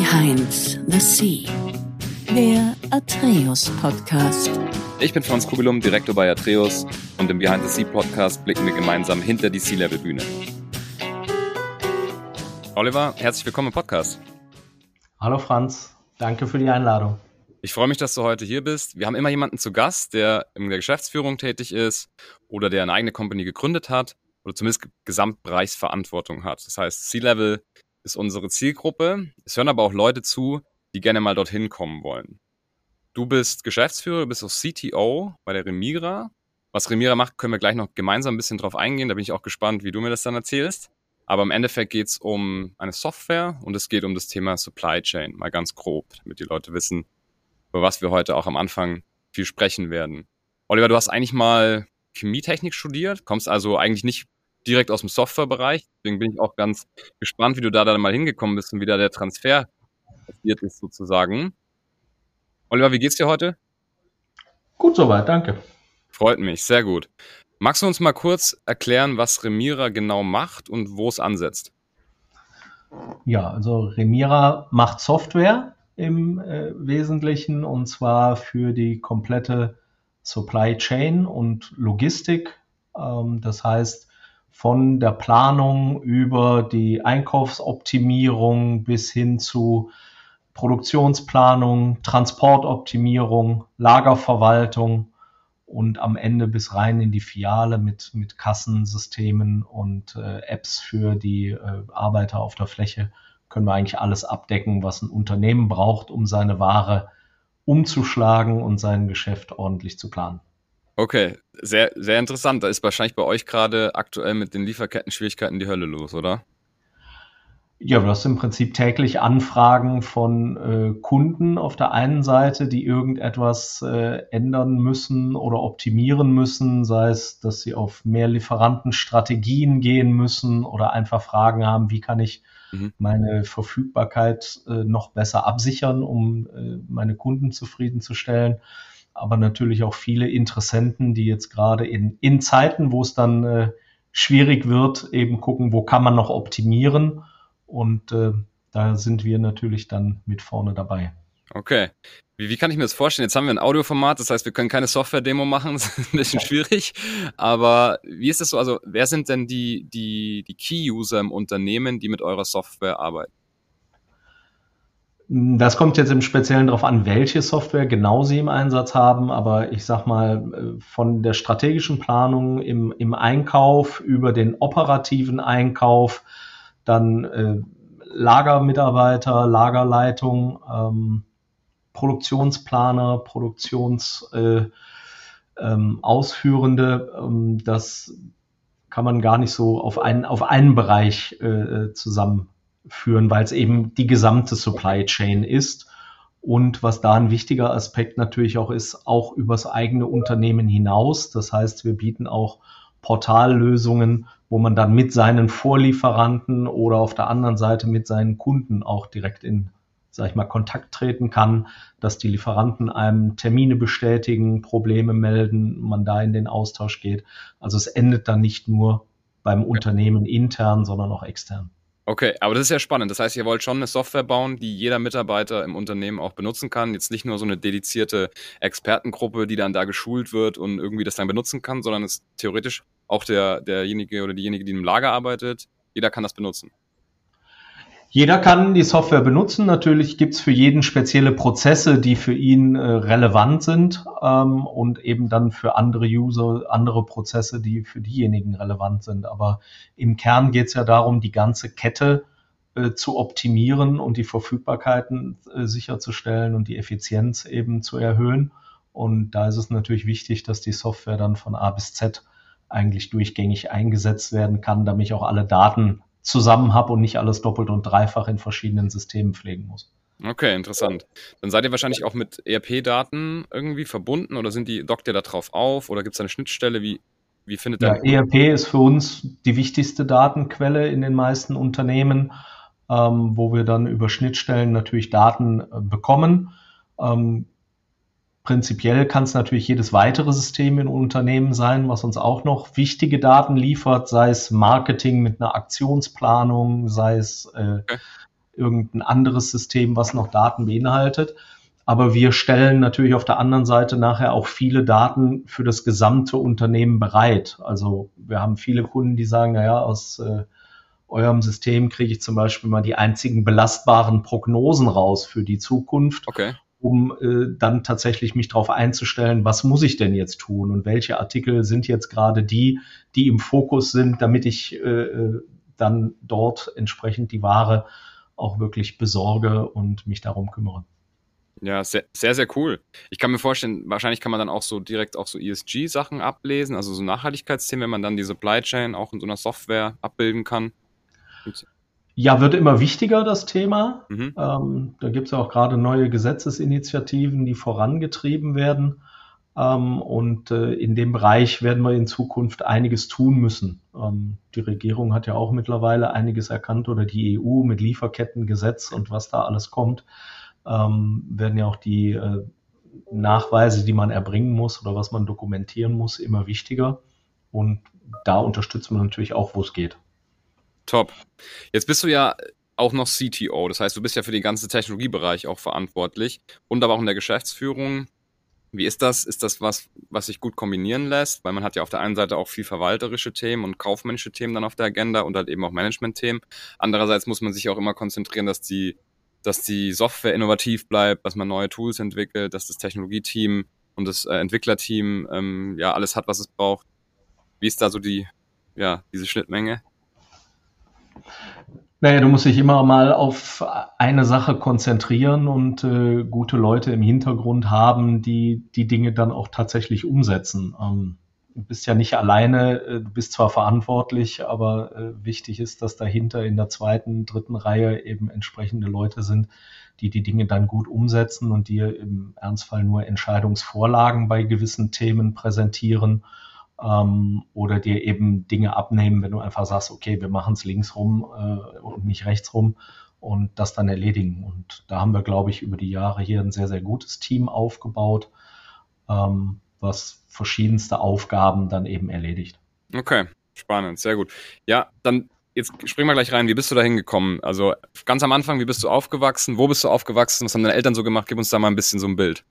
Behind the Sea, der Atreus Podcast. Ich bin Franz Kugelum, Direktor bei Atreus und im Behind the Sea Podcast blicken wir gemeinsam hinter die Sea-Level Bühne. Oliver, herzlich willkommen im Podcast. Hallo Franz, danke für die Einladung. Ich freue mich, dass du heute hier bist. Wir haben immer jemanden zu Gast, der in der Geschäftsführung tätig ist oder der eine eigene Company gegründet hat oder zumindest Gesamtbereichsverantwortung hat. Das heißt, C-Level ist unsere Zielgruppe. Es hören aber auch Leute zu, die gerne mal dorthin kommen wollen. Du bist Geschäftsführer, du bist auch CTO bei der Remira. Was Remira macht, können wir gleich noch gemeinsam ein bisschen drauf eingehen. Da bin ich auch gespannt, wie du mir das dann erzählst. Aber im Endeffekt geht es um eine Software und es geht um das Thema Supply Chain, mal ganz grob, damit die Leute wissen, über was wir heute auch am Anfang viel sprechen werden. Oliver, du hast eigentlich mal Chemietechnik studiert, kommst also eigentlich nicht direkt aus dem Softwarebereich. Deswegen bin ich auch ganz gespannt, wie du da dann mal hingekommen bist und wie da der Transfer passiert ist sozusagen. Oliver, wie geht's dir heute? Gut soweit, danke. Freut mich, sehr gut. Magst du uns mal kurz erklären, was Remira genau macht und wo es ansetzt? Ja, also Remira macht Software im äh, Wesentlichen und zwar für die komplette Supply Chain und Logistik. Ähm, das heißt, von der Planung über die Einkaufsoptimierung bis hin zu Produktionsplanung, Transportoptimierung, Lagerverwaltung und am Ende bis rein in die Filiale mit, mit Kassensystemen und äh, Apps für die äh, Arbeiter auf der Fläche können wir eigentlich alles abdecken, was ein Unternehmen braucht, um seine Ware umzuschlagen und sein Geschäft ordentlich zu planen. Okay, sehr, sehr interessant. Da ist wahrscheinlich bei euch gerade aktuell mit den Lieferketten-Schwierigkeiten die Hölle los, oder? Ja, du hast im Prinzip täglich Anfragen von äh, Kunden auf der einen Seite, die irgendetwas äh, ändern müssen oder optimieren müssen, sei es, dass sie auf mehr Lieferantenstrategien gehen müssen oder einfach Fragen haben, wie kann ich mhm. meine Verfügbarkeit äh, noch besser absichern, um äh, meine Kunden zufriedenzustellen aber natürlich auch viele Interessenten, die jetzt gerade in, in Zeiten, wo es dann äh, schwierig wird, eben gucken, wo kann man noch optimieren. Und äh, da sind wir natürlich dann mit vorne dabei. Okay. Wie, wie kann ich mir das vorstellen? Jetzt haben wir ein Audioformat, das heißt, wir können keine Software-Demo machen, das ist ein bisschen schwierig. Aber wie ist das so? Also, wer sind denn die, die, die Key-User im Unternehmen, die mit eurer Software arbeiten? Das kommt jetzt im Speziellen darauf an, welche Software genau Sie im Einsatz haben, aber ich sag mal, äh, von der strategischen Planung im, im Einkauf über den operativen Einkauf, dann äh, Lagermitarbeiter, Lagerleitung, ähm, Produktionsplaner, Produktionsausführende, äh, ähm, ähm, das kann man gar nicht so auf einen, auf einen Bereich äh, äh zusammen führen, weil es eben die gesamte Supply Chain ist. Und was da ein wichtiger Aspekt natürlich auch ist, auch übers eigene Unternehmen hinaus. Das heißt, wir bieten auch Portallösungen, wo man dann mit seinen Vorlieferanten oder auf der anderen Seite mit seinen Kunden auch direkt in, sag ich mal, Kontakt treten kann, dass die Lieferanten einem Termine bestätigen, Probleme melden, man da in den Austausch geht. Also es endet dann nicht nur beim Unternehmen intern, sondern auch extern. Okay, aber das ist ja spannend. Das heißt, ihr wollt schon eine Software bauen, die jeder Mitarbeiter im Unternehmen auch benutzen kann. Jetzt nicht nur so eine dedizierte Expertengruppe, die dann da geschult wird und irgendwie das dann benutzen kann, sondern es theoretisch auch der, derjenige oder diejenige, die im Lager arbeitet, jeder kann das benutzen. Jeder kann die Software benutzen. Natürlich gibt es für jeden spezielle Prozesse, die für ihn äh, relevant sind ähm, und eben dann für andere User andere Prozesse, die für diejenigen relevant sind. Aber im Kern geht es ja darum, die ganze Kette äh, zu optimieren und die Verfügbarkeiten äh, sicherzustellen und die Effizienz eben zu erhöhen. Und da ist es natürlich wichtig, dass die Software dann von A bis Z eigentlich durchgängig eingesetzt werden kann, damit auch alle Daten zusammen habe und nicht alles doppelt und dreifach in verschiedenen Systemen pflegen muss. Okay, interessant. Dann seid ihr wahrscheinlich auch mit ERP-Daten irgendwie verbunden oder sind die, dockt ihr da drauf auf oder gibt es eine Schnittstelle? Wie, wie findet ja, der? ERP ist für uns die wichtigste Datenquelle in den meisten Unternehmen, ähm, wo wir dann über Schnittstellen natürlich Daten äh, bekommen. Ähm, Prinzipiell kann es natürlich jedes weitere System in Unternehmen sein, was uns auch noch wichtige Daten liefert, sei es Marketing mit einer Aktionsplanung, sei es äh, irgendein anderes System, was noch Daten beinhaltet. Aber wir stellen natürlich auf der anderen Seite nachher auch viele Daten für das gesamte Unternehmen bereit. Also wir haben viele Kunden, die sagen, naja, aus äh, eurem System kriege ich zum Beispiel mal die einzigen belastbaren Prognosen raus für die Zukunft. Okay. Um äh, dann tatsächlich mich darauf einzustellen, was muss ich denn jetzt tun und welche Artikel sind jetzt gerade die, die im Fokus sind, damit ich äh, äh dann dort entsprechend die Ware auch wirklich besorge und mich darum kümmere. Ja, sehr, sehr, sehr cool. Ich kann mir vorstellen, wahrscheinlich kann man dann auch so direkt auch so ESG-Sachen ablesen, also so Nachhaltigkeitsthemen, wenn man dann die Supply Chain auch in so einer Software abbilden kann. Ja, wird immer wichtiger, das Thema. Mhm. Ähm, da gibt es ja auch gerade neue Gesetzesinitiativen, die vorangetrieben werden. Ähm, und äh, in dem Bereich werden wir in Zukunft einiges tun müssen. Ähm, die Regierung hat ja auch mittlerweile einiges erkannt oder die EU mit Lieferkettengesetz und was da alles kommt, ähm, werden ja auch die äh, Nachweise, die man erbringen muss oder was man dokumentieren muss, immer wichtiger. Und da unterstützen wir natürlich auch, wo es geht. Top. Jetzt bist du ja auch noch CTO, das heißt, du bist ja für den ganzen Technologiebereich auch verantwortlich und aber auch in der Geschäftsführung. Wie ist das? Ist das was, was sich gut kombinieren lässt? Weil man hat ja auf der einen Seite auch viel verwalterische Themen und kaufmännische Themen dann auf der Agenda und halt eben auch Management-Themen. Andererseits muss man sich auch immer konzentrieren, dass die, dass die Software innovativ bleibt, dass man neue Tools entwickelt, dass das Technologieteam und das äh, Entwicklerteam ähm, ja alles hat, was es braucht. Wie ist da so die, ja, diese Schnittmenge? Naja, du musst dich immer mal auf eine Sache konzentrieren und äh, gute Leute im Hintergrund haben, die die Dinge dann auch tatsächlich umsetzen. Ähm, du bist ja nicht alleine, äh, du bist zwar verantwortlich, aber äh, wichtig ist, dass dahinter in der zweiten, dritten Reihe eben entsprechende Leute sind, die die Dinge dann gut umsetzen und dir im Ernstfall nur Entscheidungsvorlagen bei gewissen Themen präsentieren ähm, oder dir eben Dinge abnehmen, wenn du einfach sagst, okay, wir machen es links rum äh, und nicht rechts rum und das dann erledigen. Und da haben wir, glaube ich, über die Jahre hier ein sehr, sehr gutes Team aufgebaut, ähm, was verschiedenste Aufgaben dann eben erledigt. Okay, spannend, sehr gut. Ja, dann jetzt springen wir gleich rein. Wie bist du da hingekommen? Also ganz am Anfang, wie bist du aufgewachsen? Wo bist du aufgewachsen? Was haben deine Eltern so gemacht? Gib uns da mal ein bisschen so ein Bild.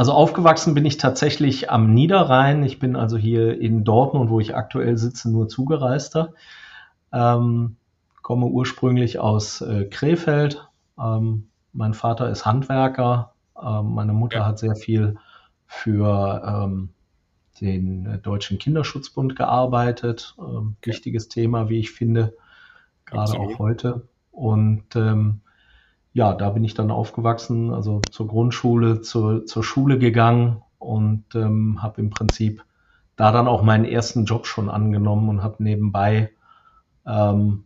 Also aufgewachsen bin ich tatsächlich am Niederrhein. Ich bin also hier in Dortmund, wo ich aktuell sitze, nur Zugereister. Ähm, komme ursprünglich aus äh, Krefeld. Ähm, mein Vater ist Handwerker. Ähm, meine Mutter ja. hat sehr viel für ähm, den Deutschen Kinderschutzbund gearbeitet. Ähm, ja. Wichtiges Thema, wie ich finde, gerade auch heute. Und ähm, ja, da bin ich dann aufgewachsen, also zur Grundschule, zur, zur Schule gegangen und ähm, habe im Prinzip da dann auch meinen ersten Job schon angenommen und habe nebenbei ähm,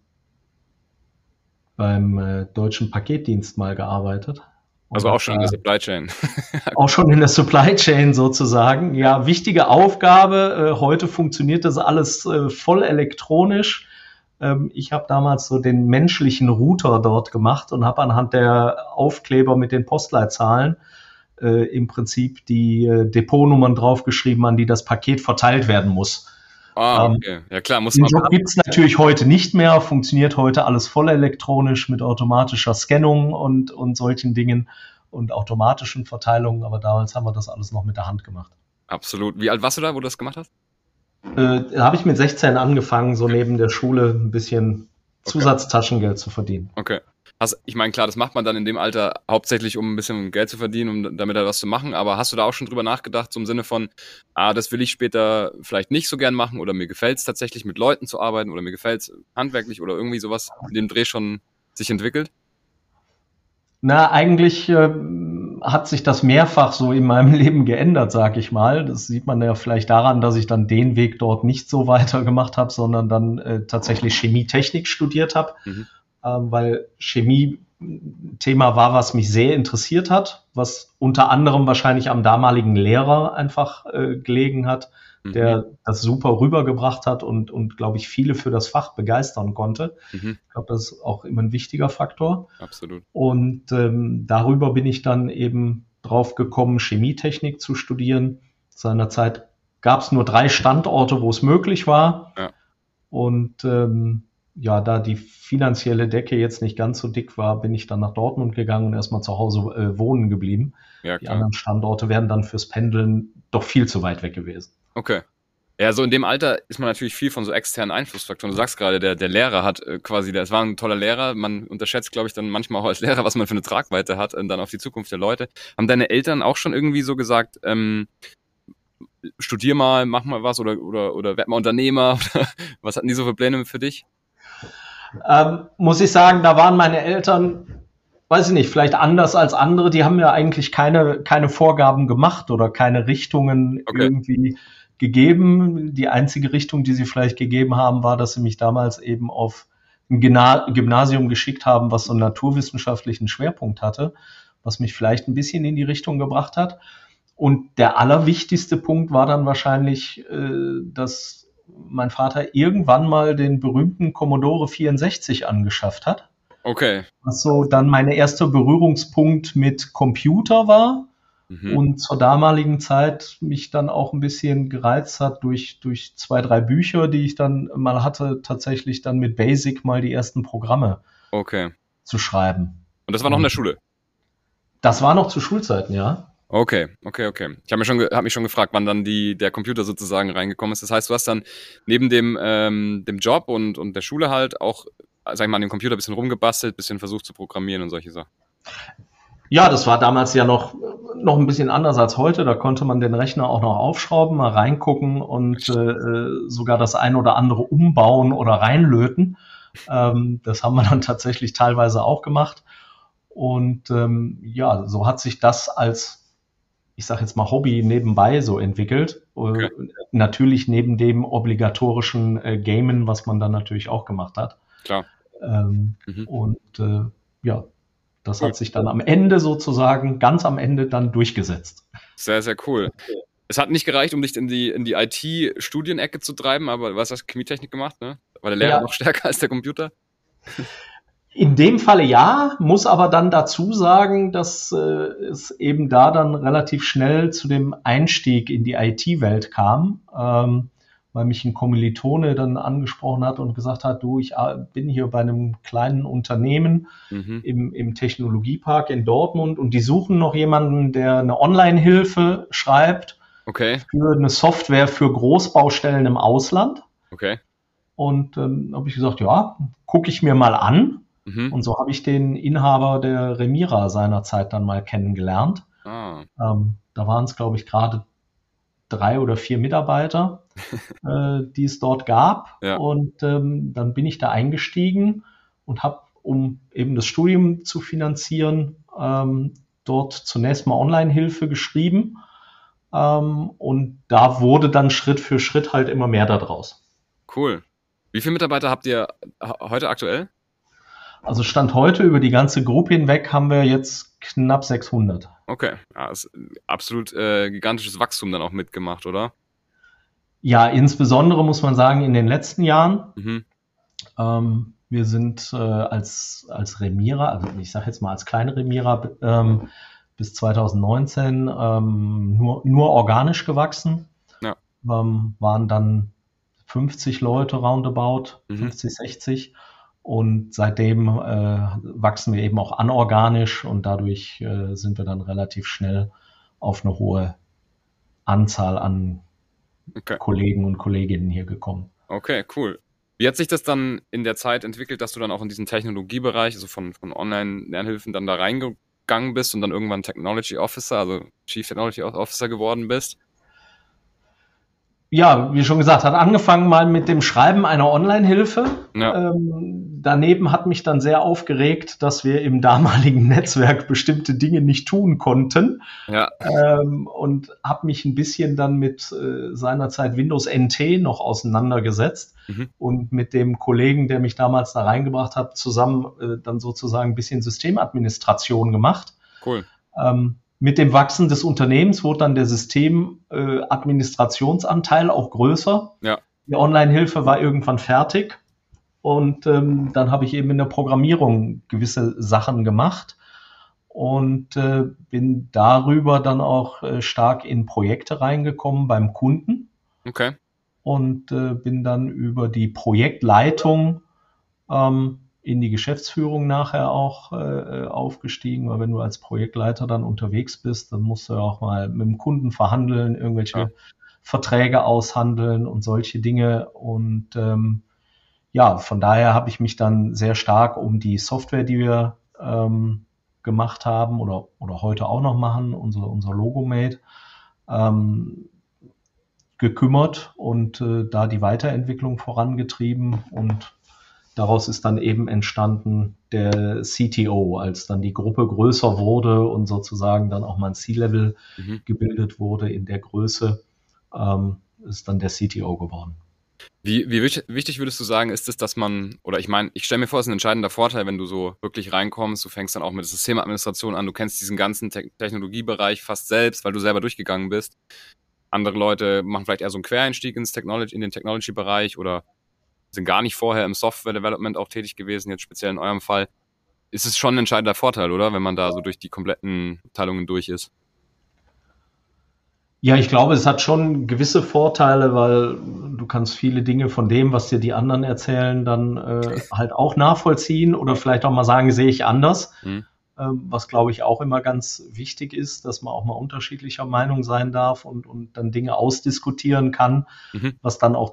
beim äh, deutschen Paketdienst mal gearbeitet. Also auch schon in der Supply Chain. auch schon in der Supply Chain sozusagen. Ja, wichtige Aufgabe. Äh, heute funktioniert das alles äh, voll elektronisch. Ähm, ich habe damals so den menschlichen Router dort gemacht und habe anhand der Aufkleber mit den Postleitzahlen äh, im Prinzip die äh, Depotnummern draufgeschrieben, an die das Paket verteilt werden muss. Ah, ähm, okay. Ja klar, muss man. Den Job gibt es natürlich heute nicht mehr, funktioniert heute alles voll elektronisch mit automatischer Scannung und, und solchen Dingen und automatischen Verteilungen, aber damals haben wir das alles noch mit der Hand gemacht. Absolut. Wie alt warst du da, wo du das gemacht hast? Äh, habe ich mit 16 angefangen, so neben der Schule ein bisschen okay. Zusatztaschengeld zu verdienen. Okay. Hast, ich meine, klar, das macht man dann in dem Alter hauptsächlich, um ein bisschen Geld zu verdienen, um damit da was zu machen. Aber hast du da auch schon drüber nachgedacht, so im Sinne von, ah, das will ich später vielleicht nicht so gern machen oder mir gefällt es tatsächlich mit Leuten zu arbeiten oder mir gefällt es handwerklich oder irgendwie sowas in dem Dreh schon sich entwickelt? Na, eigentlich äh, hat sich das mehrfach so in meinem Leben geändert, sag ich mal. Das sieht man ja vielleicht daran, dass ich dann den Weg dort nicht so weitergemacht habe, sondern dann äh, tatsächlich Chemietechnik studiert habe, mhm. ähm, weil Chemie Thema war, was mich sehr interessiert hat, was unter anderem wahrscheinlich am damaligen Lehrer einfach äh, gelegen hat, der mhm. das super rübergebracht hat und, und glaube ich, viele für das Fach begeistern konnte. Mhm. Ich glaube, das ist auch immer ein wichtiger Faktor. Absolut. Und ähm, darüber bin ich dann eben drauf gekommen, Chemietechnik zu studieren. Seinerzeit gab es nur drei Standorte, wo es möglich war. Ja. Und ähm, ja, da die finanzielle Decke jetzt nicht ganz so dick war, bin ich dann nach Dortmund gegangen und erstmal zu Hause äh, wohnen geblieben. Ja, die anderen Standorte wären dann fürs Pendeln doch viel zu weit weg gewesen. Okay. Ja, so in dem Alter ist man natürlich viel von so externen Einflussfaktoren. Du sagst gerade, der, der Lehrer hat äh, quasi, das war ein toller Lehrer. Man unterschätzt, glaube ich, dann manchmal auch als Lehrer, was man für eine Tragweite hat und dann auf die Zukunft der Leute. Haben deine Eltern auch schon irgendwie so gesagt, ähm, studier mal, mach mal was oder, oder, oder werd mal Unternehmer? was hatten die so für Pläne für dich? Ähm, muss ich sagen, da waren meine Eltern, weiß ich nicht, vielleicht anders als andere, die haben ja eigentlich keine, keine Vorgaben gemacht oder keine Richtungen okay. irgendwie gegeben. Die einzige Richtung, die sie vielleicht gegeben haben, war, dass sie mich damals eben auf ein Gymnasium geschickt haben, was so einen naturwissenschaftlichen Schwerpunkt hatte, was mich vielleicht ein bisschen in die Richtung gebracht hat. Und der allerwichtigste Punkt war dann wahrscheinlich, äh, dass mein Vater irgendwann mal den berühmten Commodore 64 angeschafft hat. Okay. Was so dann mein erster Berührungspunkt mit Computer war mhm. und zur damaligen Zeit mich dann auch ein bisschen gereizt hat durch, durch zwei, drei Bücher, die ich dann mal hatte, tatsächlich dann mit Basic mal die ersten Programme okay. zu schreiben. Und das war noch in der Schule? Das war noch zu Schulzeiten, ja. Okay, okay, okay. Ich habe mich, schon hab mich schon gefragt, wann dann die, der Computer sozusagen reingekommen ist. Das heißt, du hast dann neben dem, ähm, dem Job und, und der Schule halt auch, sag ich mal, an dem Computer ein bisschen rumgebastelt, ein bisschen versucht zu programmieren und solche Sachen. Ja, das war damals ja noch, noch ein bisschen anders als heute. Da konnte man den Rechner auch noch aufschrauben, mal reingucken und äh, sogar das ein oder andere umbauen oder reinlöten. Ähm, das haben wir dann tatsächlich teilweise auch gemacht. Und ähm, ja, so hat sich das als ich sage jetzt mal, Hobby nebenbei so entwickelt. Äh, okay. Natürlich neben dem obligatorischen äh, Gamen, was man dann natürlich auch gemacht hat. Klar. Ähm, mhm. Und äh, ja, das cool. hat sich dann am Ende sozusagen, ganz am Ende dann durchgesetzt. Sehr, sehr cool. Es hat nicht gereicht, um dich in die, in die IT-Studienecke zu treiben, aber was hast du Chemietechnik gemacht, ne? War der Lehrer ja. noch stärker als der Computer? In dem Falle ja, muss aber dann dazu sagen, dass äh, es eben da dann relativ schnell zu dem Einstieg in die IT-Welt kam, ähm, weil mich ein Kommilitone dann angesprochen hat und gesagt hat, du, ich bin hier bei einem kleinen Unternehmen mhm. im, im Technologiepark in Dortmund und die suchen noch jemanden, der eine Online-Hilfe schreibt okay. für eine Software für Großbaustellen im Ausland. Okay. Und ähm, habe ich gesagt, ja, gucke ich mir mal an. Mhm. Und so habe ich den Inhaber der Remira seinerzeit dann mal kennengelernt. Ah. Ähm, da waren es, glaube ich, gerade drei oder vier Mitarbeiter, äh, die es dort gab. Ja. Und ähm, dann bin ich da eingestiegen und habe, um eben das Studium zu finanzieren, ähm, dort zunächst mal Online-Hilfe geschrieben. Ähm, und da wurde dann Schritt für Schritt halt immer mehr daraus. Cool. Wie viele Mitarbeiter habt ihr heute aktuell? Also Stand heute über die ganze Gruppe hinweg haben wir jetzt knapp 600. Okay, ja, absolut äh, gigantisches Wachstum dann auch mitgemacht, oder? Ja, insbesondere muss man sagen in den letzten Jahren. Mhm. Ähm, wir sind äh, als, als Remira, also ich sage jetzt mal als kleine Remira, ähm, bis 2019 ähm, nur, nur organisch gewachsen. Ja. Ähm, waren dann 50 Leute roundabout, mhm. 50, 60. Und seitdem äh, wachsen wir eben auch anorganisch und dadurch äh, sind wir dann relativ schnell auf eine hohe Anzahl an okay. Kollegen und Kolleginnen hier gekommen. Okay, cool. Wie hat sich das dann in der Zeit entwickelt, dass du dann auch in diesen Technologiebereich, also von, von Online-Lernhilfen, dann da reingegangen bist und dann irgendwann Technology Officer, also Chief Technology Officer geworden bist? Ja, wie schon gesagt, hat angefangen mal mit dem Schreiben einer Online-Hilfe. Ja. Ähm, daneben hat mich dann sehr aufgeregt, dass wir im damaligen Netzwerk bestimmte Dinge nicht tun konnten. Ja. Ähm, und habe mich ein bisschen dann mit äh, seinerzeit Windows NT noch auseinandergesetzt mhm. und mit dem Kollegen, der mich damals da reingebracht hat, zusammen äh, dann sozusagen ein bisschen Systemadministration gemacht. Cool. Ähm, mit dem Wachsen des Unternehmens wurde dann der Systemadministrationsanteil äh, auch größer. Ja. Die Online-Hilfe war irgendwann fertig. Und ähm, dann habe ich eben in der Programmierung gewisse Sachen gemacht und äh, bin darüber dann auch äh, stark in Projekte reingekommen beim Kunden. Okay. Und äh, bin dann über die Projektleitung ähm, in die Geschäftsführung nachher auch äh, aufgestiegen, weil wenn du als Projektleiter dann unterwegs bist, dann musst du ja auch mal mit dem Kunden verhandeln, irgendwelche ja. Verträge aushandeln und solche Dinge. Und ähm, ja, von daher habe ich mich dann sehr stark um die Software, die wir ähm, gemacht haben oder, oder heute auch noch machen, unser, unser Logo-Mate, ähm, gekümmert und äh, da die Weiterentwicklung vorangetrieben und daraus ist dann eben entstanden der CTO, als dann die Gruppe größer wurde und sozusagen dann auch mal ein C-Level mhm. gebildet wurde in der Größe, ähm, ist dann der CTO geworden. Wie, wie wichtig würdest du sagen, ist es, dass man, oder ich meine, ich stelle mir vor, es ist ein entscheidender Vorteil, wenn du so wirklich reinkommst, du fängst dann auch mit Systemadministration an, du kennst diesen ganzen Te Technologiebereich fast selbst, weil du selber durchgegangen bist. Andere Leute machen vielleicht eher so einen Quereinstieg ins Technology, in den Technology-Bereich oder sind gar nicht vorher im Software-Development auch tätig gewesen, jetzt speziell in eurem Fall. Ist es schon ein entscheidender Vorteil, oder? Wenn man da so durch die kompletten Teilungen durch ist. Ja, ich glaube, es hat schon gewisse Vorteile, weil du kannst viele Dinge von dem, was dir die anderen erzählen, dann äh, halt auch nachvollziehen oder vielleicht auch mal sagen, sehe ich anders. Mhm. Ähm, was glaube ich auch immer ganz wichtig ist, dass man auch mal unterschiedlicher Meinung sein darf und, und dann Dinge ausdiskutieren kann, mhm. was dann auch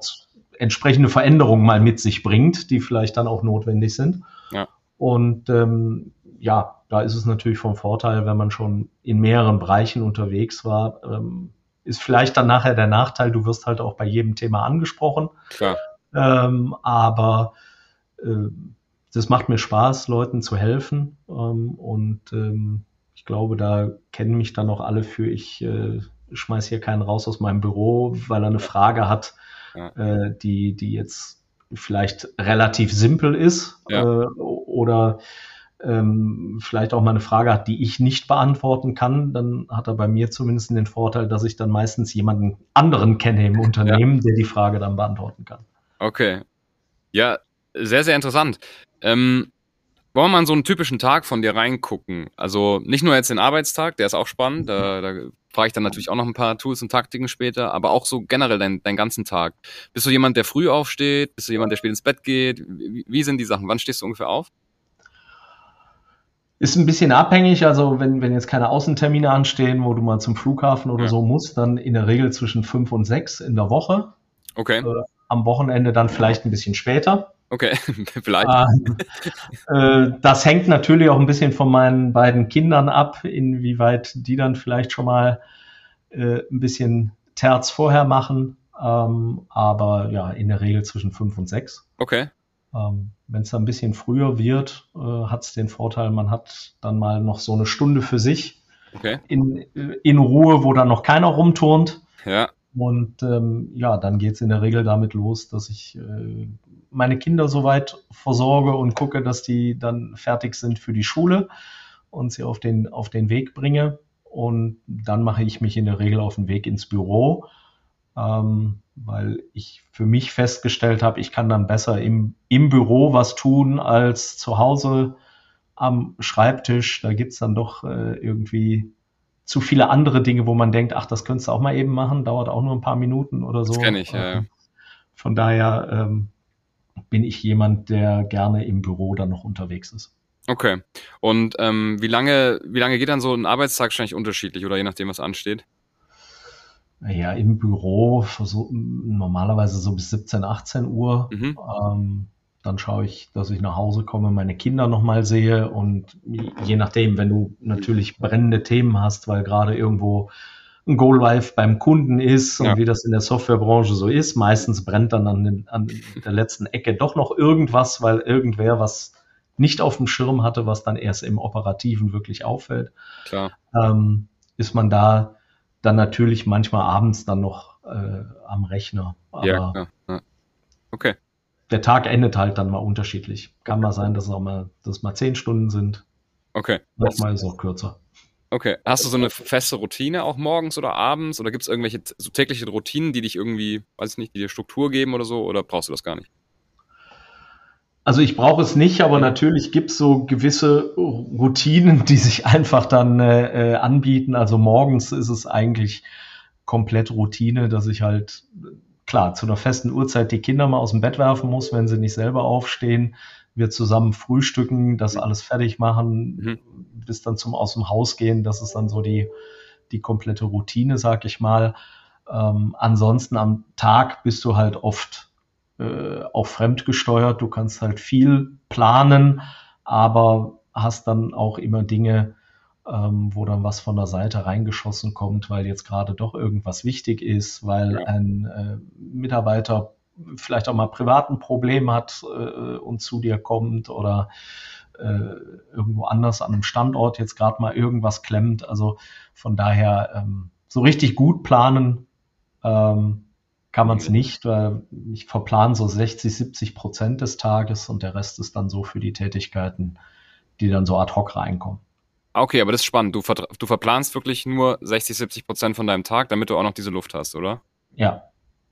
entsprechende Veränderungen mal mit sich bringt, die vielleicht dann auch notwendig sind. Ja. Und ähm, ja, da ist es natürlich vom Vorteil, wenn man schon in mehreren Bereichen unterwegs war, ähm, ist vielleicht dann nachher der Nachteil, du wirst halt auch bei jedem Thema angesprochen. Klar. Ähm, aber äh, das macht mir Spaß, Leuten zu helfen. Ähm, und ähm, ich glaube, da kennen mich dann auch alle für, ich äh, schmeiß hier keinen raus aus meinem Büro, weil er eine Frage hat, ja. äh, die, die jetzt vielleicht relativ simpel ist ja. äh, oder ähm, vielleicht auch mal eine Frage hat, die ich nicht beantworten kann, dann hat er bei mir zumindest den Vorteil, dass ich dann meistens jemanden anderen kenne im Unternehmen, ja. der die Frage dann beantworten kann. Okay. Ja, sehr, sehr interessant. Ähm, wollen wir mal in so einen typischen Tag von dir reingucken? Also nicht nur jetzt den Arbeitstag, der ist auch spannend, da, da frage ich dann natürlich auch noch ein paar Tools und Taktiken später, aber auch so generell deinen dein ganzen Tag. Bist du jemand, der früh aufsteht? Bist du jemand, der spät ins Bett geht? Wie, wie sind die Sachen? Wann stehst du ungefähr auf? Ist ein bisschen abhängig, also wenn, wenn jetzt keine Außentermine anstehen, wo du mal zum Flughafen oder ja. so musst, dann in der Regel zwischen fünf und sechs in der Woche. Okay. Äh, am Wochenende dann vielleicht ein bisschen später. Okay, vielleicht. Äh, äh, das hängt natürlich auch ein bisschen von meinen beiden Kindern ab, inwieweit die dann vielleicht schon mal äh, ein bisschen Terz vorher machen. Ähm, aber ja, in der Regel zwischen fünf und sechs. Okay. Ähm, Wenn es ein bisschen früher wird, äh, hat es den Vorteil, man hat dann mal noch so eine Stunde für sich okay. in, in Ruhe, wo dann noch keiner rumturnt. Ja. Und ähm, ja, dann geht es in der Regel damit los, dass ich äh, meine Kinder soweit versorge und gucke, dass die dann fertig sind für die Schule und sie auf den, auf den Weg bringe. Und dann mache ich mich in der Regel auf den Weg ins Büro ähm, weil ich für mich festgestellt habe, ich kann dann besser im, im Büro was tun als zu Hause am Schreibtisch. Da gibt's dann doch äh, irgendwie zu viele andere Dinge, wo man denkt, ach, das könntest du auch mal eben machen, dauert auch nur ein paar Minuten oder so. Das kenne ich, ja, ja. Von daher ähm, bin ich jemand, der gerne im Büro dann noch unterwegs ist. Okay. Und ähm, wie lange, wie lange geht dann so ein Arbeitstag wahrscheinlich unterschiedlich oder je nachdem, was ansteht? Ja, im Büro so, normalerweise so bis 17, 18 Uhr. Mhm. Ähm, dann schaue ich, dass ich nach Hause komme, meine Kinder nochmal sehe und je nachdem, wenn du natürlich brennende Themen hast, weil gerade irgendwo ein Go Live beim Kunden ist und ja. wie das in der Softwarebranche so ist, meistens brennt dann an, den, an der letzten Ecke doch noch irgendwas, weil irgendwer was nicht auf dem Schirm hatte, was dann erst im Operativen wirklich auffällt. Klar. Ähm, ist man da dann natürlich manchmal abends dann noch äh, am Rechner. Aber ja, ja, ja. Okay. Der Tag endet halt dann mal unterschiedlich. Kann mal sein, dass es auch mal, dass es mal zehn Stunden sind. Okay. Manchmal ist es auch kürzer. Okay. Hast du so eine feste Routine auch morgens oder abends? Oder gibt es irgendwelche so tägliche Routinen, die dich irgendwie, weiß ich nicht, die dir Struktur geben oder so? Oder brauchst du das gar nicht? Also ich brauche es nicht, aber natürlich gibt es so gewisse Routinen, die sich einfach dann äh, äh, anbieten. Also morgens ist es eigentlich komplett Routine, dass ich halt klar zu einer festen Uhrzeit die Kinder mal aus dem Bett werfen muss, wenn sie nicht selber aufstehen. wir zusammen frühstücken, das alles fertig machen, Mhm. bis dann zum aus dem Haus gehen. Das ist dann so die, die komplette Routine, sag ich mal. Ähm, ansonsten am Tag bist du halt oft äh, auch fremdgesteuert. Du kannst halt viel planen, aber hast dann auch immer Dinge, ähm, wo dann was von der Seite reingeschossen kommt, weil jetzt gerade doch irgendwas wichtig ist, weil Ja. ein äh, Mitarbeiter vielleicht auch mal privat ein Problem hat äh, und zu dir kommt oder äh, irgendwo anders an einem Standort jetzt gerade mal irgendwas klemmt. Also von daher ähm, so richtig gut planen ähm, kann man es nicht, weil ich verplane so 60, 70 Prozent des Tages und der Rest ist dann so für die Tätigkeiten, die dann so ad hoc reinkommen. Okay, aber das ist spannend. Du, vertra- du verplanst wirklich nur 60, 70 Prozent von deinem Tag, damit du auch noch diese Luft hast, oder? Ja,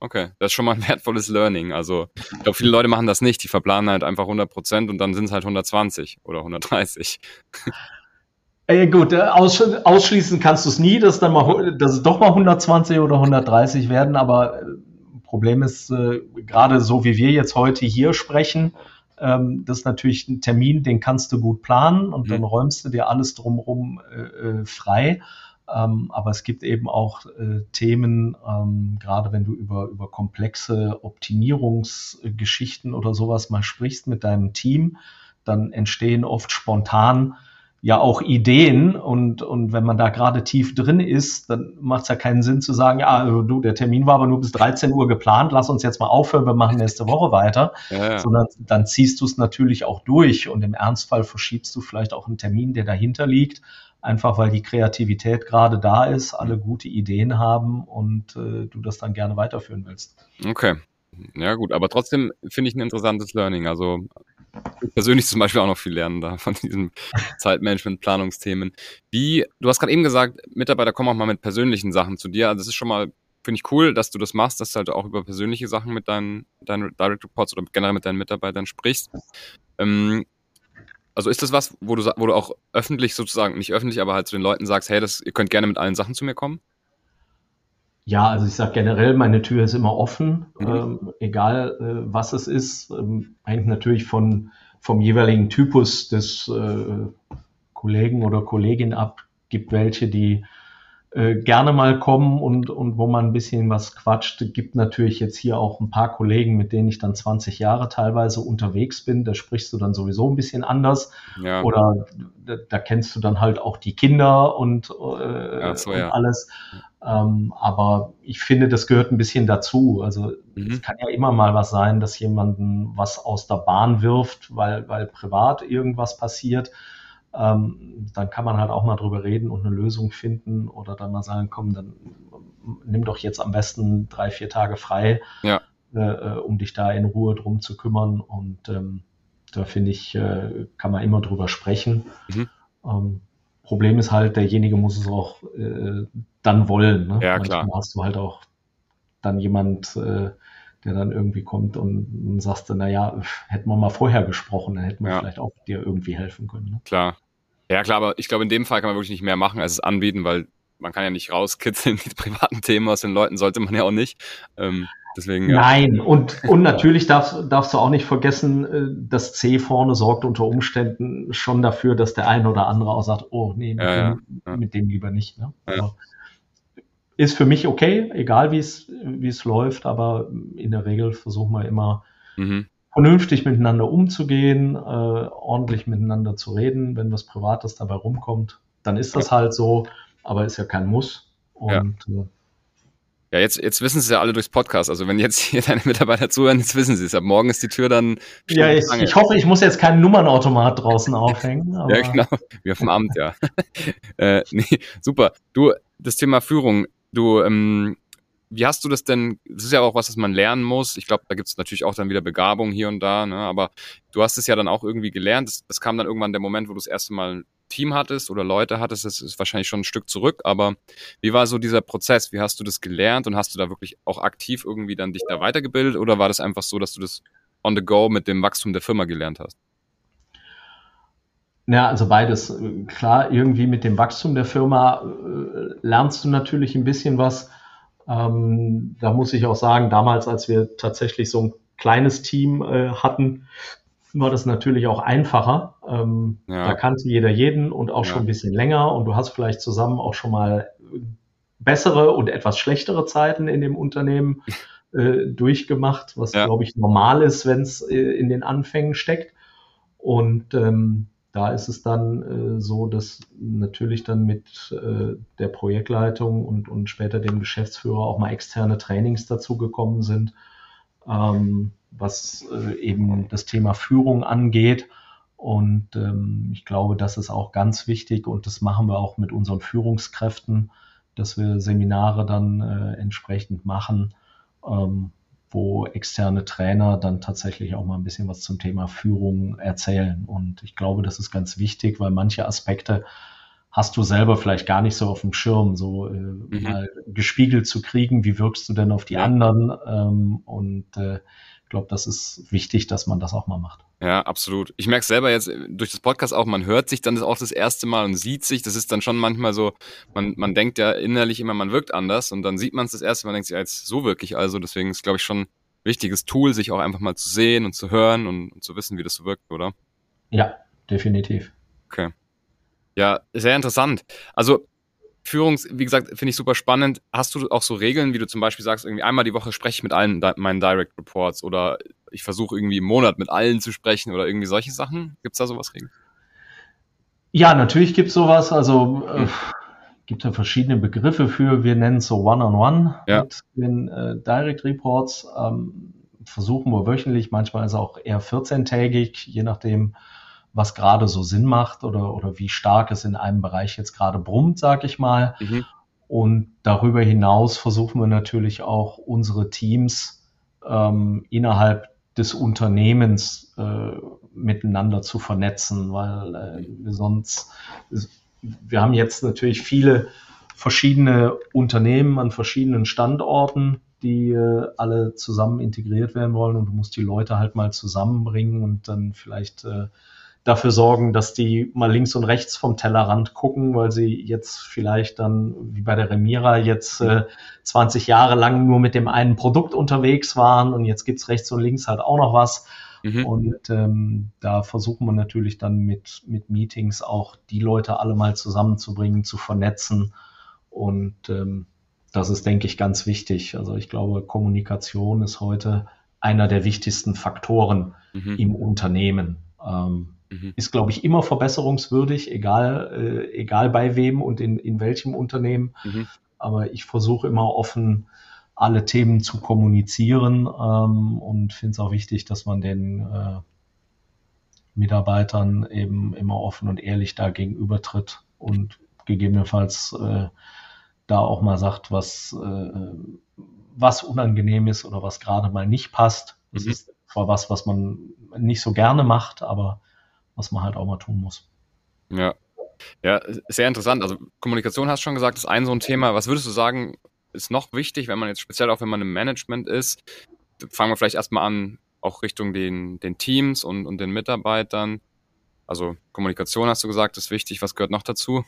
Okay, das ist schon mal ein wertvolles Learning. Also, ich glaube, viele Leute machen das nicht. Die verplanen halt einfach 100 Prozent und dann sind es halt 120 oder 130. Äh, gut, aussch ausschließen kannst du es nie, dass, dann mal, dass es doch mal 120 oder 130 werden, aber äh, Problem ist, äh, gerade so wie wir jetzt heute hier sprechen, ähm, das ist natürlich ein Termin, den kannst du gut planen und Mhm. dann räumst du dir alles drumherum äh, äh, frei. Ähm, aber es gibt eben auch äh, Themen, ähm, gerade wenn du über, über komplexe Optimierungsgeschichten oder sowas mal sprichst mit deinem Team, dann entstehen oft spontan ja auch Ideen und, und wenn man da gerade tief drin ist, dann macht es ja keinen Sinn zu sagen, ja, also du, der Termin war aber nur bis 13 Uhr geplant, lass uns jetzt mal aufhören, wir machen nächste Woche weiter, Ja, ja. sondern dann ziehst du es natürlich auch durch und im Ernstfall verschiebst du vielleicht auch einen Termin, der dahinter liegt, einfach weil die Kreativität gerade da ist, alle gute Ideen haben und äh, du das dann gerne weiterführen willst. Okay. Ja, gut, aber trotzdem finde ich ein interessantes Learning. Also, ich persönlich zum Beispiel auch noch viel lernen da von diesen Zeitmanagement-Planungsthemen. Wie, du hast gerade eben gesagt, Mitarbeiter kommen auch mal mit persönlichen Sachen zu dir. Also, das ist schon mal, finde ich cool, dass du das machst, dass du halt auch über persönliche Sachen mit deinen, deinen Direct Reports oder generell mit deinen Mitarbeitern sprichst. Ähm, also ist das was, wo du, wo du auch öffentlich sozusagen, nicht öffentlich, aber halt zu den Leuten sagst, hey, das, ihr könnt gerne mit allen Sachen zu mir kommen? Ja, also ich sage generell, meine Tür ist immer offen, Mhm. ähm, egal äh, was es ist. Ähm, hängt natürlich von, vom jeweiligen Typus des äh, Kollegen oder Kollegin ab. Gibt welche, die äh, gerne mal kommen und, und wo man ein bisschen was quatscht. Gibt natürlich jetzt hier auch ein paar Kollegen, mit denen ich dann 20 Jahre teilweise unterwegs bin. Da sprichst du dann sowieso ein bisschen anders. Ja. Oder da, da kennst du dann halt auch die Kinder und, äh, Ach so, und ja. alles. Ähm, aber ich finde, das gehört ein bisschen dazu. Also Mhm. es kann ja immer mal was sein, dass jemanden was aus der Bahn wirft, weil, weil privat irgendwas passiert. Ähm, dann kann man halt auch mal drüber reden und eine Lösung finden oder dann mal sagen, komm, dann nimm doch jetzt am besten drei, vier Tage frei, Ja. äh, äh, um dich da in Ruhe drum zu kümmern. Und ähm, da finde ich, äh, kann man immer drüber sprechen. Mhm. Ähm, Problem ist halt, derjenige muss es auch äh, dann wollen. Ne? Ja, Manchmal klar. hast du halt auch dann jemand, äh, der dann irgendwie kommt und, und sagst naja, hätten wir mal vorher gesprochen, dann hätten wir Ja. vielleicht auch dir irgendwie helfen können. Ne? Klar. Ja, klar, aber ich glaube, in dem Fall kann man wirklich nicht mehr machen, als es anbieten, weil man kann ja nicht rauskitzeln, die privaten Themen aus den Leuten sollte man ja auch nicht. Ähm, deswegen, ja. Nein, und, und natürlich darfst, darfst du auch nicht vergessen, äh, das C vorne sorgt unter Umständen schon dafür, dass der eine oder andere auch sagt, oh nee, mit, Ja, dem, ja. mit dem lieber nicht. Ne? Ja. Ist für mich okay, egal wie es wie es läuft, aber in der Regel versuchen wir immer Mhm. vernünftig miteinander umzugehen, äh, ordentlich miteinander zu reden. Wenn was Privates dabei rumkommt, dann ist das halt so, aber ist ja kein Muss. Und äh, Ja, jetzt, jetzt wissen sie es ja alle durchs Podcast. Also wenn jetzt hier deine Mitarbeiter zuhören, jetzt wissen sie es. Ab morgen ist die Tür dann ja, ich, ich hoffe, ich muss jetzt keinen Nummernautomat draußen aufhängen. Ja, genau. Wie auf dem Amt, ja. äh, nee, super. Du, das Thema Führung, du, ähm, wie hast du das denn? Das ist ja auch was, das man lernen muss. Ich glaube, da gibt es natürlich auch dann wieder Begabung hier und da, ne? aber du hast es ja dann auch irgendwie gelernt. Es, es kam dann irgendwann der Moment, wo du das erste Mal ein Team hattest oder Leute hattest. Das ist wahrscheinlich schon ein Stück zurück, aber wie war so dieser Prozess? Wie hast du das gelernt und hast du da wirklich auch aktiv irgendwie dann dich da weitergebildet oder war das einfach so, dass du das on the go mit dem Wachstum der Firma gelernt hast? Ja, also beides. Klar, irgendwie mit dem Wachstum der Firma äh, lernst du natürlich ein bisschen was. Ähm, da muss ich auch sagen, damals, als wir tatsächlich so ein kleines Team äh, hatten, war das natürlich auch einfacher. Ähm, ja. Da kannte jeder jeden und auch ja. schon ein bisschen länger und du hast vielleicht zusammen auch schon mal bessere und etwas schlechtere Zeiten in dem Unternehmen äh, durchgemacht, was ja. glaube ich normal ist, wenn es äh, in den Anfängen steckt. Und ähm, da ist es dann äh, so, dass natürlich dann mit äh, der Projektleitung und, und später dem Geschäftsführer auch mal externe Trainings dazu gekommen sind, ähm, was äh, eben das Thema Führung angeht. Und ähm, ich glaube, das ist auch ganz wichtig und das machen wir auch mit unseren Führungskräften, dass wir Seminare dann äh, entsprechend machen, ähm, wo externe Trainer dann tatsächlich auch mal ein bisschen was zum Thema Führung erzählen. Und ich glaube, das ist ganz wichtig, weil manche Aspekte hast du selber vielleicht gar nicht so auf dem Schirm, so äh, mhm. mal gespiegelt zu kriegen, wie wirkst du denn auf die anderen? Ähm, und äh, glaube, das ist wichtig, dass man das auch mal macht. Ja, absolut. Ich merke selber jetzt äh, durch das Podcast auch, man hört sich dann auch das erste Mal und sieht sich. Das ist dann schon manchmal so, man, man denkt ja innerlich immer, man wirkt anders und dann sieht man es das erste Mal denkt sich, als so wirklich. Also deswegen ist, glaube ich, schon ein wichtiges Tool, sich auch einfach mal zu sehen und zu hören und, und zu wissen, wie das so wirkt, oder? Ja, definitiv. Okay. Ja, sehr interessant. Also Führungs, wie gesagt, finde ich super spannend. Hast du auch so Regeln, wie du zum Beispiel sagst, irgendwie einmal die Woche spreche ich mit allen meinen Direct Reports oder ich versuche irgendwie im Monat mit allen zu sprechen oder irgendwie solche Sachen? Gibt es da sowas Regeln? Ja, natürlich gibt es sowas. Also äh, gibt ja verschiedene Begriffe für. Wir nennen es so One-on-One -on -one ja. mit den äh, Direct Reports. Ähm, versuchen wir wöchentlich, manchmal ist es auch eher 14-tägig, je nachdem, was gerade so Sinn macht oder, oder wie stark es in einem Bereich jetzt gerade brummt, sag ich mal. Mhm. Und darüber hinaus versuchen wir natürlich auch unsere Teams ähm, innerhalb des Unternehmens äh, miteinander zu vernetzen, weil äh, sonst, wir haben jetzt natürlich viele verschiedene Unternehmen an verschiedenen Standorten, die äh, alle zusammen integriert werden wollen und du musst die Leute halt mal zusammenbringen und dann vielleicht äh, dafür sorgen, dass die mal links und rechts vom Tellerrand gucken, weil sie jetzt vielleicht dann, wie bei der Remira, jetzt äh, 20 Jahre lang nur mit dem einen Produkt unterwegs waren und jetzt gibt's rechts und links halt auch noch was. Mhm. Und ähm, da versuchen wir natürlich dann mit, mit Meetings auch die Leute alle mal zusammenzubringen, zu vernetzen. Und ähm, das ist, denke ich, ganz wichtig. Also ich glaube, Kommunikation ist heute einer der wichtigsten Faktoren mhm. im Unternehmen. Ähm, mhm. ist, glaube ich, immer verbesserungswürdig, egal, äh, egal bei wem und in, in welchem Unternehmen. Mhm. Aber ich versuche immer offen, alle Themen zu kommunizieren ähm, und finde es auch wichtig, dass man den äh, Mitarbeitern eben immer offen und ehrlich da gegenübertritt und gegebenenfalls äh, da auch mal sagt, was, äh, was unangenehm ist oder was gerade mal nicht passt. Das mhm. ist zwar was, was man nicht so gerne macht, aber was man halt auch mal tun muss. Ja. Ja, sehr interessant. Also Kommunikation hast du schon gesagt, ist ein so ein Thema. Was würdest du sagen, ist noch wichtig, wenn man jetzt speziell auch wenn man im Management ist? Fangen wir vielleicht erstmal an, auch Richtung den, den Teams und, und den Mitarbeitern. Also Kommunikation hast du gesagt, ist wichtig. Was gehört noch dazu?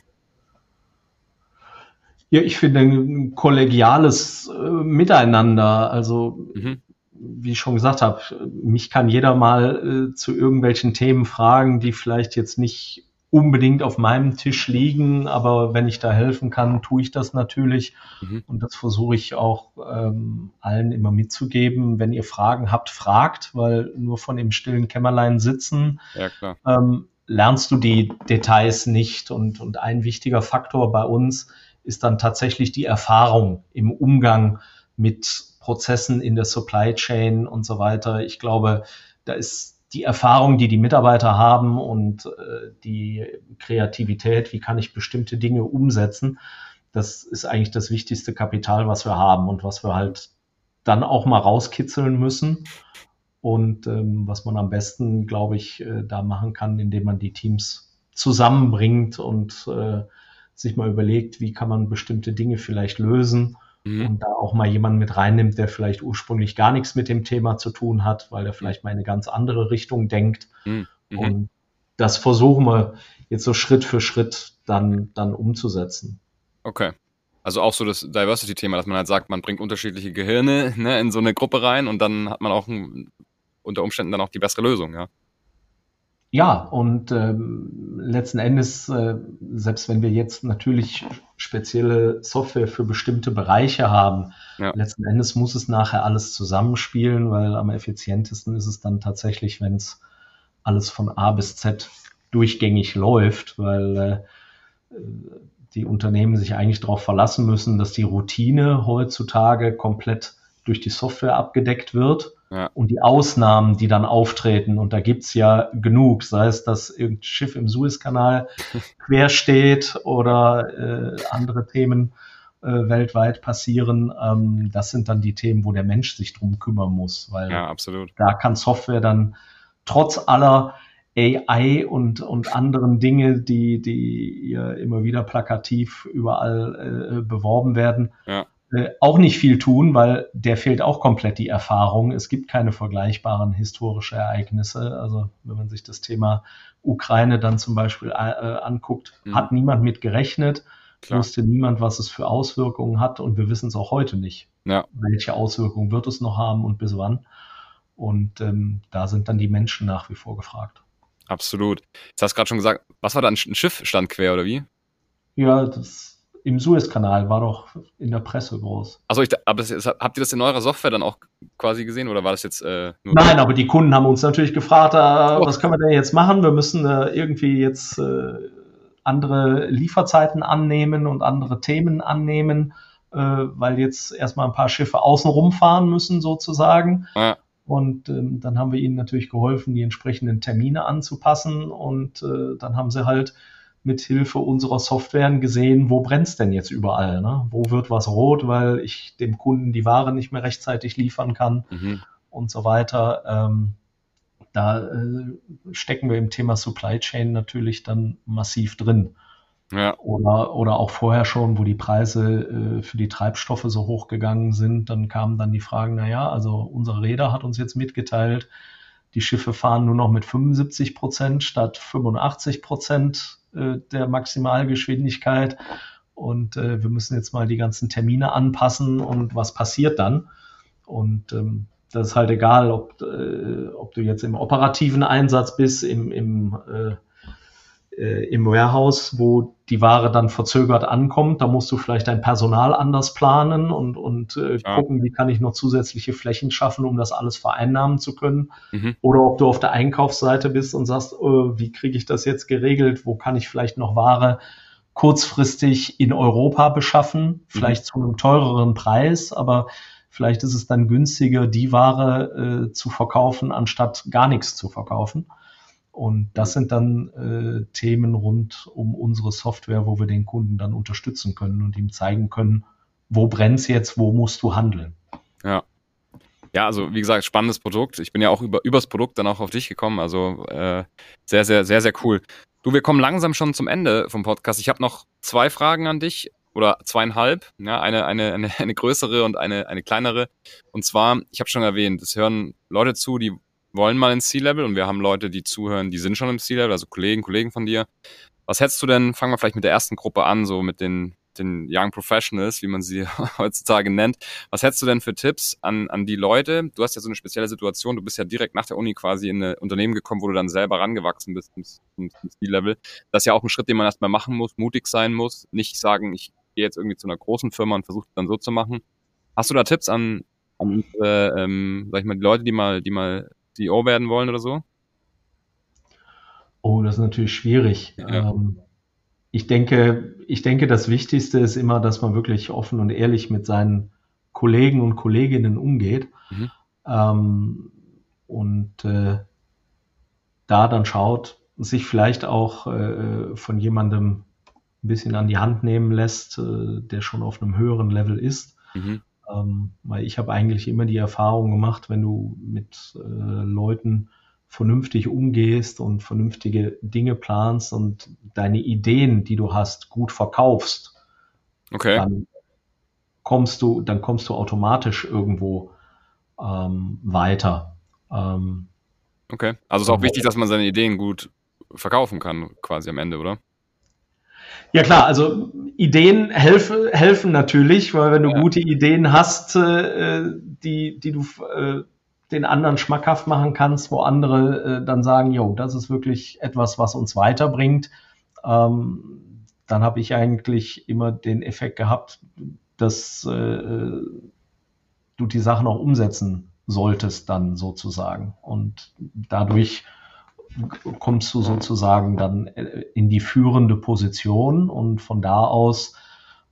Ja, ich finde ein kollegiales äh, Miteinander. Also mhm wie ich schon gesagt habe, mich kann jeder mal äh, zu irgendwelchen Themen fragen, die vielleicht jetzt nicht unbedingt auf meinem Tisch liegen, aber wenn ich da helfen kann, tue ich das natürlich. Mhm. Und das versuche ich auch ähm, allen immer mitzugeben. Wenn ihr Fragen habt, fragt, weil nur von dem stillen Kämmerlein sitzen ja, ähm, lernst du die Details nicht. Und, und ein wichtiger Faktor bei uns ist dann tatsächlich die Erfahrung im Umgang mit Prozessen in der Supply Chain und so weiter. Ich glaube, da ist die Erfahrung, die die Mitarbeiter haben und äh, die Kreativität, wie kann ich bestimmte Dinge umsetzen, das ist eigentlich das wichtigste Kapital, was wir haben und was wir halt dann auch mal rauskitzeln müssen. Und ähm, was man am besten, glaube ich, äh, da machen kann, indem man die Teams zusammenbringt und äh, sich mal überlegt, wie kann man bestimmte Dinge vielleicht lösen mhm. und da auch mal jemanden mit reinnimmt, der vielleicht ursprünglich gar nichts mit dem Thema zu tun hat, weil er vielleicht mal in eine ganz andere Richtung denkt. Mhm. mhm. Und das versuchen wir jetzt so Schritt für Schritt dann, dann umzusetzen. Okay. Also auch so das Diversity-Thema, dass man halt sagt, man bringt unterschiedliche Gehirne ne, in so eine Gruppe rein und dann hat man auch ein, unter Umständen dann auch die bessere Lösung, ja. Ja, und ähm, letzten Endes, äh, selbst wenn wir jetzt natürlich spezielle Software für bestimmte Bereiche haben, ja. letzten Endes muss es nachher alles zusammenspielen, weil am effizientesten ist es dann tatsächlich, wenn es alles von A bis Z durchgängig läuft, weil äh, die Unternehmen sich eigentlich darauf verlassen müssen, dass die Routine heutzutage komplett durch die Software abgedeckt wird ja. Und die Ausnahmen, die dann auftreten, und da gibt's ja genug, sei es, dass irgendein Schiff im Suezkanal quer steht oder äh, andere Themen äh, weltweit passieren, ähm, das sind dann die Themen, wo der Mensch sich drum kümmern muss, weil ja, da kann Software dann trotz aller AI und, und anderen Dinge, die, die ja immer wieder plakativ überall äh, beworben werden, ja. Äh, auch nicht viel tun, weil der fehlt auch komplett die Erfahrung. Es gibt keine vergleichbaren historischen Ereignisse. Also wenn man sich das Thema Ukraine dann zum Beispiel äh, anguckt, mhm. hat niemand mit gerechnet, Klar. wusste niemand, was es für Auswirkungen hat und wir wissen es auch heute nicht. Ja. Welche Auswirkungen wird es noch haben und bis wann? Und ähm, da sind dann die Menschen nach wie vor gefragt. Absolut. Jetzt hast du gerade schon gesagt, was war da ein Schiff stand quer oder wie? Ja, das im Suezkanal war doch in der Presse groß. Also aber das, habt ihr das in eurer Software dann auch quasi gesehen oder war das jetzt äh? Nein, aber die Kunden haben uns natürlich gefragt, äh, oh. was können wir denn jetzt machen? Wir müssen äh, irgendwie jetzt äh, andere Lieferzeiten annehmen und andere Themen annehmen, äh, weil jetzt erstmal ein paar Schiffe außen rumfahren müssen sozusagen. Ja. Und ähm, dann haben wir ihnen natürlich geholfen, die entsprechenden Termine anzupassen und äh, dann haben sie halt mit Hilfe unserer Softwaren gesehen, wo brennt's denn jetzt überall? Ne? Wo wird was rot, weil ich dem Kunden die Ware nicht mehr rechtzeitig liefern kann mhm. und so weiter. Ähm, da äh, stecken wir im Thema Supply Chain natürlich dann massiv drin. Ja. Oder, oder auch vorher schon, wo die Preise äh, für die Treibstoffe so hoch gegangen sind, dann kamen dann die Fragen, naja, also unser Räder hat uns jetzt mitgeteilt, die Schiffe fahren nur noch mit 75 Prozent statt 85 Prozent äh, der Maximalgeschwindigkeit. Und äh, wir müssen jetzt mal die ganzen Termine anpassen und was passiert dann? Und ähm, das ist halt egal, ob, äh, ob du jetzt im operativen Einsatz bist, im, im äh, äh, im Warehouse, wo die Ware dann verzögert ankommt. Da musst du vielleicht dein Personal anders planen und, und äh, ja. gucken, wie kann ich noch zusätzliche Flächen schaffen, um das alles vereinnahmen zu können. Mhm. Oder ob du auf der Einkaufsseite bist und sagst, äh, wie kriege ich das jetzt geregelt? Wo kann ich vielleicht noch Ware kurzfristig in Europa beschaffen? Vielleicht mhm. zu einem teureren Preis, aber vielleicht ist es dann günstiger, die Ware äh, zu verkaufen, anstatt gar nichts zu verkaufen. Und das sind dann äh, Themen rund um unsere Software, wo wir den Kunden dann unterstützen können und ihm zeigen können, wo brennt's jetzt, wo musst du handeln. Ja. Ja, also wie gesagt, spannendes Produkt. Ich bin ja auch über, übers Produkt dann auch auf dich gekommen. Also äh, sehr, sehr, sehr, sehr cool. Du, wir kommen langsam schon zum Ende vom Podcast. Ich habe noch zwei Fragen an dich oder zweieinhalb. Ja, eine, eine, eine, eine größere und eine, eine kleinere. Und zwar, ich habe schon erwähnt, es hören Leute zu, die wollen mal ins C-Level und wir haben Leute, die zuhören, die sind schon im C-Level, also Kollegen, Kollegen von dir. Was hättest du denn, fangen wir vielleicht mit der ersten Gruppe an, so mit den, den Young Professionals, wie man sie heutzutage nennt. Was hättest du denn für Tipps an, an die Leute? Du hast ja so eine spezielle Situation, du bist ja direkt nach der Uni quasi in ein Unternehmen gekommen, wo du dann selber rangewachsen bist zum, zum C-Level. Das ist ja auch ein Schritt, den man erstmal machen muss, mutig sein muss, nicht sagen, ich gehe jetzt irgendwie zu einer großen Firma und versuche dann so zu machen. Hast du da Tipps an, an äh, ähm, sag ich mal, die Leute, die mal, die mal CEO werden wollen oder so? Oh, das ist natürlich schwierig. Ja. Ähm, ich denke, ich denke, das Wichtigste ist immer, dass man wirklich offen und ehrlich mit seinen Kollegen und Kolleginnen umgeht. Mhm. Ähm, und äh, da dann schaut, sich vielleicht auch äh, von jemandem ein bisschen an die Hand nehmen lässt, äh, der schon auf einem höheren Level ist. Mhm. Ähm, weil ich habe eigentlich immer die Erfahrung gemacht, wenn du mit äh, Leuten vernünftig umgehst und vernünftige Dinge planst und deine Ideen, die du hast, gut verkaufst, okay. dann kommst du, dann kommst du automatisch irgendwo ähm, weiter. Ähm, okay, also ist auch wichtig, dass man seine Ideen gut verkaufen kann, quasi am Ende, oder? Ja klar, also Ideen helfen, helfen natürlich, weil wenn du ja. gute Ideen hast, äh, die, die du äh, den anderen schmackhaft machen kannst, wo andere äh, dann sagen, jo, das ist wirklich etwas, was uns weiterbringt, ähm, dann habe ich eigentlich immer den Effekt gehabt, dass äh, du die Sachen auch umsetzen solltest dann sozusagen. Und dadurch kommst du sozusagen dann äh, in die führende Position und von da aus,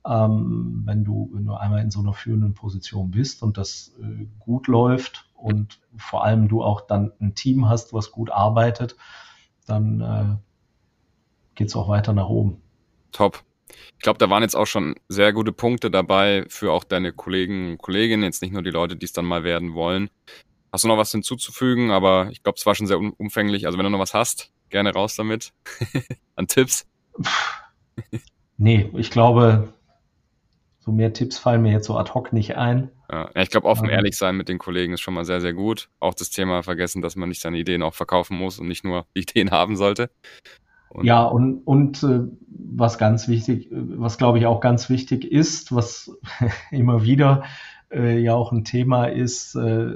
ähm, wenn du, wenn du einmal in so einer führenden Position bist und das äh, gut läuft und vor allem du auch dann ein Team hast, was gut arbeitet, dann äh, geht es auch weiter nach oben. Top. Ich glaube, da waren jetzt auch schon sehr gute Punkte dabei für auch deine Kollegen und Kolleginnen, jetzt nicht nur die Leute, die es dann mal werden wollen. Hast du noch was hinzuzufügen? Aber ich glaube, es war schon sehr umfänglich. Also wenn du noch was hast, gerne raus damit. An Tipps. nee, ich glaube, so mehr Tipps fallen mir jetzt so ad hoc nicht ein. Ja, ich glaube, offen ähm, ehrlich sein mit den Kollegen ist schon mal sehr, sehr gut. Auch das Thema vergessen, dass man nicht seine Ideen auch verkaufen muss und nicht nur Ideen haben sollte. Und ja, und, und äh, was ganz wichtig, was glaube ich auch ganz wichtig ist, was immer wieder äh, ja auch ein Thema ist, äh,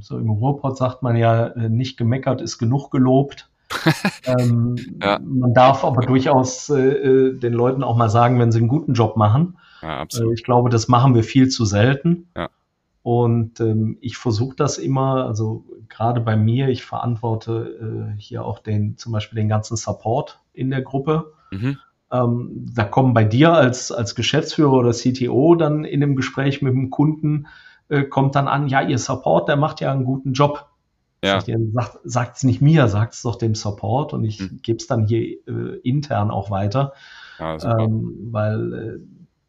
so im Ruhrpott sagt man ja, äh, nicht gemeckert ist genug gelobt. ähm, ja. Man darf aber durchaus äh, äh, den Leuten auch mal sagen, wenn sie einen guten Job machen. Ja, absolut. ich glaube, das machen wir viel zu selten. Und ähm, ich versuche das immer, also gerade bei mir, ich verantworte äh, hier auch den, zum Beispiel den ganzen Support in der Gruppe. Mhm. Ähm, da kommen bei dir als, als Geschäftsführer oder CTO dann in dem Gespräch mit dem Kunden, äh, kommt dann an, ja, ihr Support, der macht ja einen guten Job. Ja. Sagt es nicht mir, sagt es doch dem Support und ich mhm. gebe es dann hier äh, intern auch weiter. Ja, ähm, weil äh,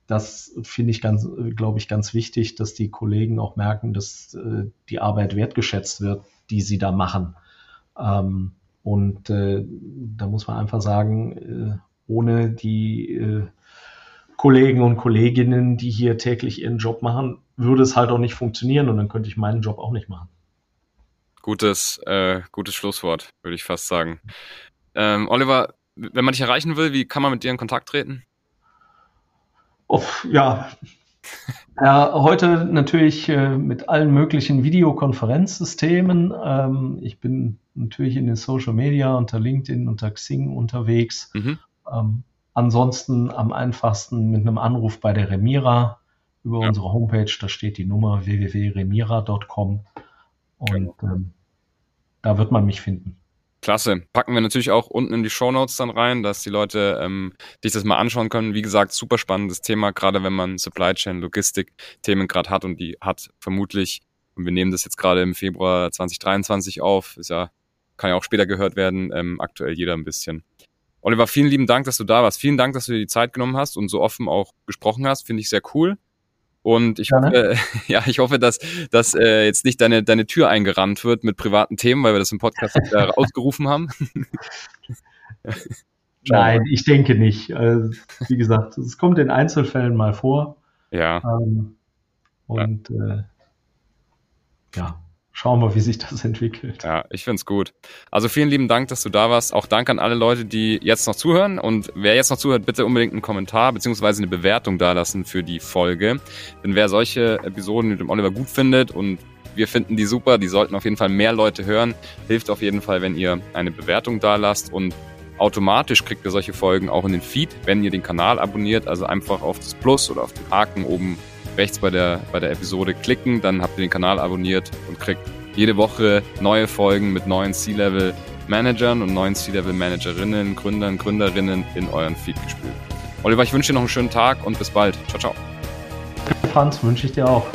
das finde ich ganz, glaube ich, ganz wichtig, dass die Kollegen auch merken, dass äh, die Arbeit wertgeschätzt wird, die sie da machen. Ähm, und äh, da muss man einfach sagen, äh, ohne die äh, Kollegen und Kolleginnen, die hier täglich ihren Job machen, würde es halt auch nicht funktionieren und dann könnte ich meinen Job auch nicht machen. Gutes, äh, gutes Schlusswort, würde ich fast sagen. Ähm, Oliver, wenn man dich erreichen will, wie kann man mit dir in Kontakt treten? Oh, ja. ja, heute natürlich äh, mit allen möglichen Videokonferenzsystemen. Ähm, ich bin natürlich in den Social Media unter LinkedIn, unter Xing unterwegs. Mhm. Ähm, ansonsten am einfachsten mit einem Anruf bei der Remira über ja. unsere Homepage. Da steht die Nummer www.remira.com und genau. ähm, da wird man mich finden. Klasse. Packen wir natürlich auch unten in die Show Notes dann rein, dass die Leute ähm, sich das mal anschauen können. Wie gesagt, super spannendes Thema, gerade wenn man Supply Chain, Logistik Themen gerade hat und die hat vermutlich, und wir nehmen das jetzt gerade im Februar 2023 auf, ist ja, kann ja auch später gehört werden, ähm, aktuell jeder ein bisschen. Oliver, vielen lieben Dank, dass du da warst. Vielen Dank, dass du dir die Zeit genommen hast und so offen auch gesprochen hast. Finde ich sehr cool. Und ich, hoffe, ja, ich hoffe, dass, dass äh, jetzt nicht deine, deine Tür eingerannt wird mit privaten Themen, weil wir das im Podcast ausgerufen haben. Nein, ich denke nicht. Also, wie gesagt, es kommt in Einzelfällen mal vor. Ja. Ähm, und ja. Äh, ja schauen wir, wie sich das entwickelt. Ja, ich finde es gut. Also vielen lieben Dank, dass du da warst. Auch Dank an alle Leute, die jetzt noch zuhören. Und wer jetzt noch zuhört, bitte unbedingt einen Kommentar beziehungsweise eine Bewertung dalassen für die Folge. Denn wer solche Episoden mit dem Oliver gut findet und wir finden die super, die sollten auf jeden Fall mehr Leute hören. Hilft auf jeden Fall, wenn ihr eine Bewertung dalasst und automatisch kriegt ihr solche Folgen auch in den Feed, wenn ihr den Kanal abonniert. Also einfach auf das Plus oder auf den Haken oben rechts bei der, bei der Episode klicken, dann habt ihr den Kanal abonniert und kriegt jede Woche neue Folgen mit neuen C-Level-Managern und neuen C-Level-Managerinnen, Gründern, Gründerinnen in euren Feed gespielt. Oliver, ich wünsche dir noch einen schönen Tag und bis bald. Ciao, ciao. Franz, wünsche ich dir auch.